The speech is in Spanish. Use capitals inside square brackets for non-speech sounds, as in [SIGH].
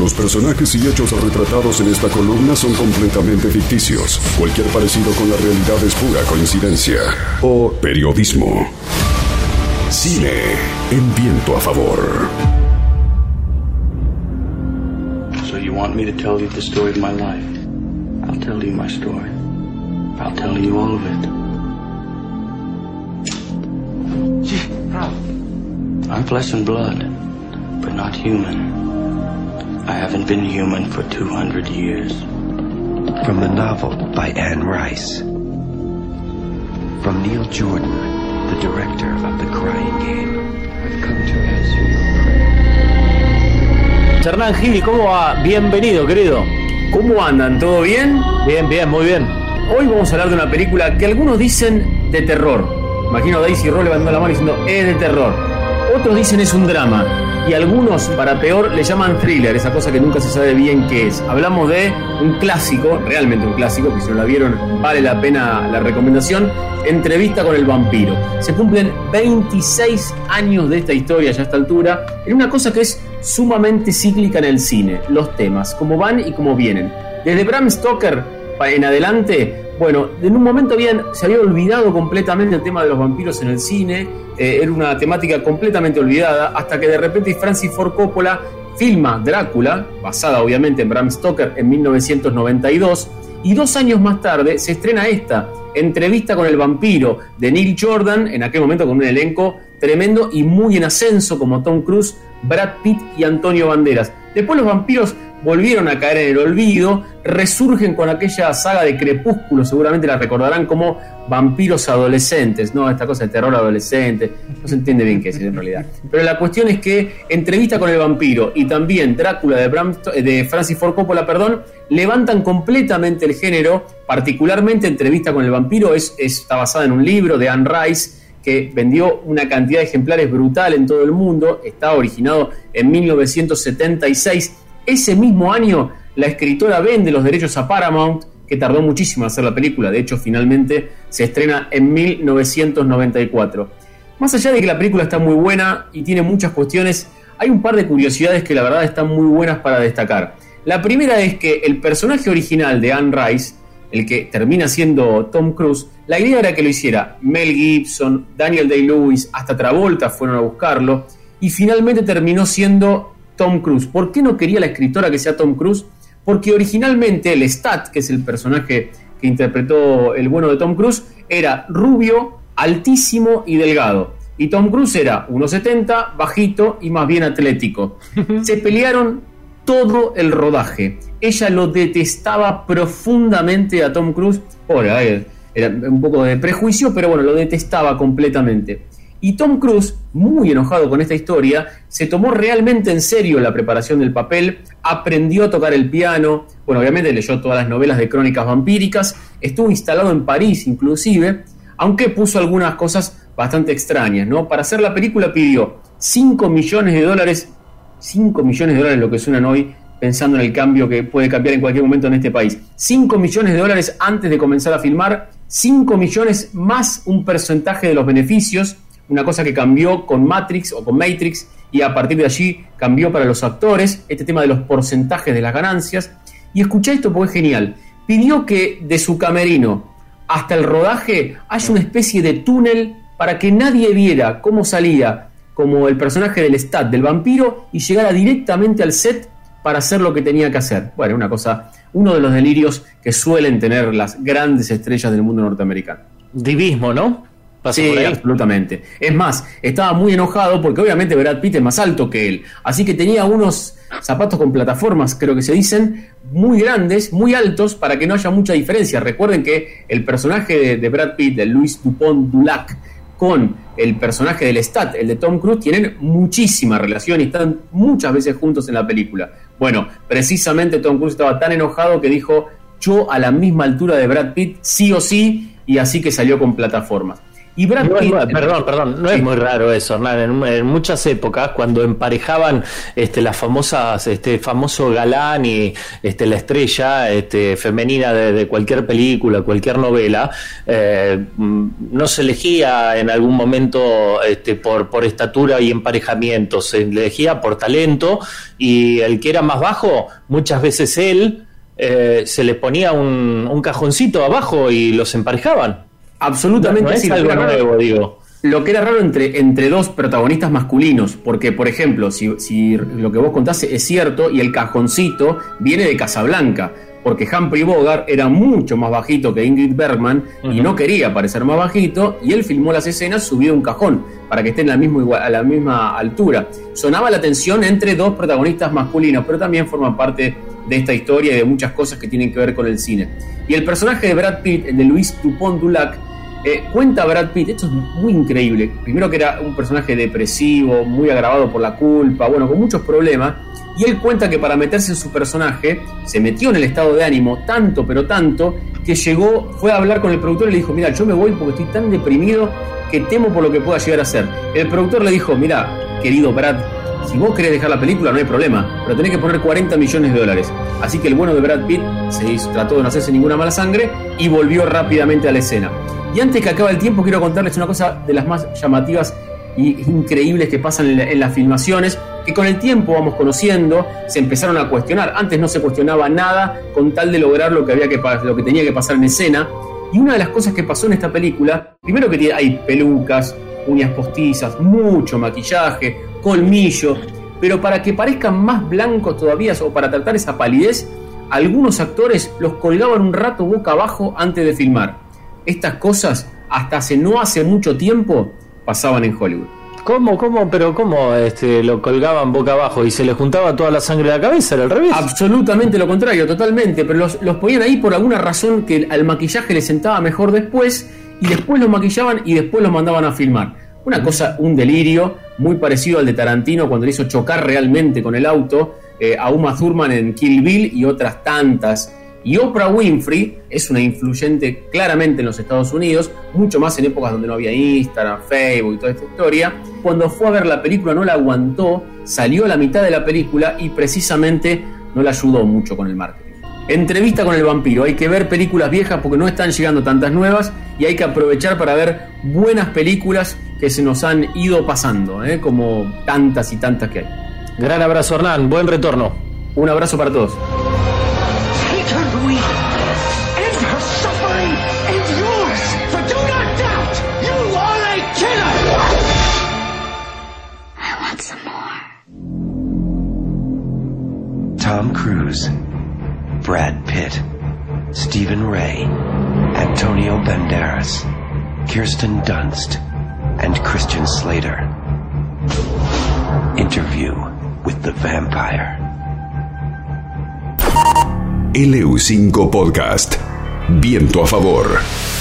Los personajes y hechos retratados en esta columna son completamente ficticios. Cualquier parecido con la realidad es pura coincidencia o periodismo. Cine en viento a favor. So you want me to tell you the story of my life? I'll tell you my story. I'll tell you all of it. I'm flesh and blood, but not human. I haven't been human for 200 years. From the novel by Anne Rice. From Neil Jordan, the director of The Crying Game. I've come to answer your prayer. Hernán Gil, ¿cómo va? Bienvenido, querido. ¿Cómo andan? ¿Todo bien? Bien, bien, muy bien. Hoy vamos a hablar de una película que algunos dicen de terror. Imagino a Daisy Roll levantando la mano diciendo es de terror. Otros dicen es un drama. Y algunos, para peor, le llaman thriller, esa cosa que nunca se sabe bien qué es. Hablamos de un clásico, realmente un clásico, que si no la vieron vale la pena la recomendación, Entrevista con el vampiro. Se cumplen 26 años de esta historia ya a esta altura, en una cosa que es sumamente cíclica en el cine, los temas, cómo van y cómo vienen. Desde Bram Stoker en adelante, bueno, en un momento bien se había olvidado completamente el tema de los vampiros en el cine, eh, era una temática completamente olvidada, hasta que de repente Francis Ford Coppola filma Drácula, basada obviamente en Bram Stoker en 1992, y dos años más tarde se estrena esta, Entrevista con el vampiro, de Neil Jordan, en aquel momento con un elenco tremendo y muy en ascenso como Tom Cruise, Brad Pitt y Antonio Banderas. Después los vampiros volvieron a caer en el olvido, resurgen con aquella saga de Crepúsculo, seguramente la recordarán como vampiros adolescentes, ¿no? Esta cosa de terror adolescente, no se entiende bien qué es en realidad. Pero la cuestión es que Entrevista con el vampiro y también Drácula de, Bram, de Francis Ford Coppola, perdón, levantan completamente el género, particularmente Entrevista con el vampiro es, está basada en un libro de Anne Rice, que vendió una cantidad de ejemplares brutal en todo el mundo, está originado en 1976 ese mismo año, la escritora vende los derechos a Paramount, que tardó muchísimo en hacer la película, de hecho finalmente se estrena en 1994. Más allá de que la película está muy buena y tiene muchas cuestiones, hay un par de curiosidades que la verdad están muy buenas para destacar. La primera es que el personaje original de Anne Rice, el que termina siendo Tom Cruise, la idea era que lo hiciera Mel Gibson, Daniel Day-Lewis, hasta Travolta fueron a buscarlo, y finalmente terminó siendo Tom Cruise. ¿Por qué no quería la escritora que sea Tom Cruise? Porque originalmente el Stat, que es el personaje que interpretó el bueno de Tom Cruise, era rubio, altísimo y delgado. Y Tom Cruise era 1,70, bajito y más bien atlético. [LAUGHS] Se pelearon todo el rodaje. Ella lo detestaba profundamente a Tom Cruise. Ahora, era un poco de prejuicio, pero bueno, lo detestaba completamente. Y Tom Cruise, muy enojado con esta historia, se tomó realmente en serio la preparación del papel, aprendió a tocar el piano, bueno, obviamente leyó todas las novelas de crónicas vampíricas, estuvo instalado en París inclusive, aunque puso algunas cosas bastante extrañas, ¿no? Para hacer la película pidió 5 millones de dólares, 5 millones de dólares lo que suenan hoy, pensando en el cambio que puede cambiar en cualquier momento en este país. 5 millones de dólares antes de comenzar a filmar, 5 millones más un porcentaje de los beneficios, una cosa que cambió con Matrix o con Matrix y a partir de allí cambió para los actores, este tema de los porcentajes de las ganancias. Y escuché esto porque es genial. Pidió que de su camerino hasta el rodaje haya una especie de túnel para que nadie viera cómo salía como el personaje del Stat, del vampiro, y llegara directamente al set para hacer lo que tenía que hacer. Bueno, una cosa, uno de los delirios que suelen tener las grandes estrellas del mundo norteamericano. Divismo, ¿no? Sí, absolutamente. Es más, estaba muy enojado porque obviamente Brad Pitt es más alto que él. Así que tenía unos zapatos con plataformas, creo que se dicen, muy grandes, muy altos, para que no haya mucha diferencia. Recuerden que el personaje de, Brad Pitt, de Luis Dupont Dulac, con el personaje del Stat, el de Tom Cruise, tienen muchísima relación y están muchas veces juntos en la película. Bueno, precisamente Tom Cruise estaba tan enojado que dijo, yo a la misma altura de Brad Pitt, sí o sí, y así que salió con plataformas. Y Brad No es Pitt, perdón, perdón, no es muy raro eso, Hernán. En, en muchas épocas, cuando emparejaban este, las famosas, este famoso galán y este, la estrella este, femenina de, de cualquier película, cualquier novela, eh, mm, no se elegía en algún momento este, por, por estatura y emparejamiento, se elegía por talento y el que era más bajo, muchas veces él eh, se le ponía un, un cajoncito abajo y los emparejaban. Absolutamente no es lo que algo era raro- nuevo, digo. Lo que era raro entre, entre dos protagonistas masculinos, porque por ejemplo, si, si lo que vos contaste es cierto y el cajoncito viene de Casablanca, porque Humphrey Bogart era mucho más bajito que Ingrid Bergman y no quería parecer más bajito, y él filmó las escenas subido a un cajón para que estén a la, misma, a la misma altura. Sonaba la tensión entre dos protagonistas masculinos, pero también forma parte de esta historia y de muchas cosas que tienen que ver con el cine. Y el personaje de Brad Pitt, el de Luis Dupont Dulac, eh, cuenta Brad Pitt, esto es muy increíble. Primero que era un personaje depresivo, muy agravado por la culpa, bueno, con muchos problemas. Y él cuenta que para meterse en su personaje, se metió en el estado de ánimo tanto, pero tanto, que llegó, fue a hablar con el productor y le dijo, mira, yo me voy porque estoy tan deprimido que temo por lo que pueda llegar a ser. El productor le dijo, mira, querido Brad, si vos querés dejar la película no hay problema, pero tenés que poner 40 millones de dólares. Así que el bueno de Brad Pitt se hizo- trató de no hacerse ninguna mala sangre y volvió rápidamente a la escena. Y antes que acabe el tiempo quiero contarles una cosa de las más llamativas y increíbles que pasan en, en las filmaciones, que con el tiempo vamos conociendo, se empezaron a cuestionar. Antes no se cuestionaba nada con tal de lograr lo que, había que, lo que tenía que pasar en escena. Y una de las cosas que pasó en esta película, primero que hay pelucas, uñas postizas, mucho maquillaje, colmillo, pero para que parezcan más blancos todavía o para tratar esa palidez, algunos actores los colgaban un rato boca abajo antes de filmar. Estas cosas, hasta hace no hace mucho tiempo, pasaban en Hollywood. ¿Cómo, cómo, pero cómo este, lo colgaban boca abajo y se le juntaba toda la sangre de la cabeza? ¿Era al revés? Absolutamente lo contrario, totalmente. Pero los, los ponían ahí por alguna razón que al maquillaje le sentaba mejor después y después los maquillaban y después los mandaban a filmar. Una cosa, un delirio, muy parecido al de Tarantino cuando le hizo chocar realmente con el auto eh, a Uma Thurman en Kill Bill y otras tantas. Y Oprah Winfrey es una influyente claramente en los Estados Unidos, mucho más en épocas donde no había Instagram, Facebook y toda esta historia. Cuando fue a ver la película no la aguantó, salió a la mitad de la película y precisamente no la ayudó mucho con el marketing. Entrevista con el vampiro, hay que ver películas viejas porque no están llegando tantas nuevas y hay que aprovechar para ver buenas películas que se nos han ido pasando, ¿eh? como tantas y tantas que hay. Gran abrazo, Hernán. Buen retorno. Un abrazo para todos. Tom Cruise, Brad Pitt, Stephen Ray, Antonio Banderas, Kirsten Dunst, and Christian Slater. Interview with the Vampire. LU5 Podcast. Viento a favor.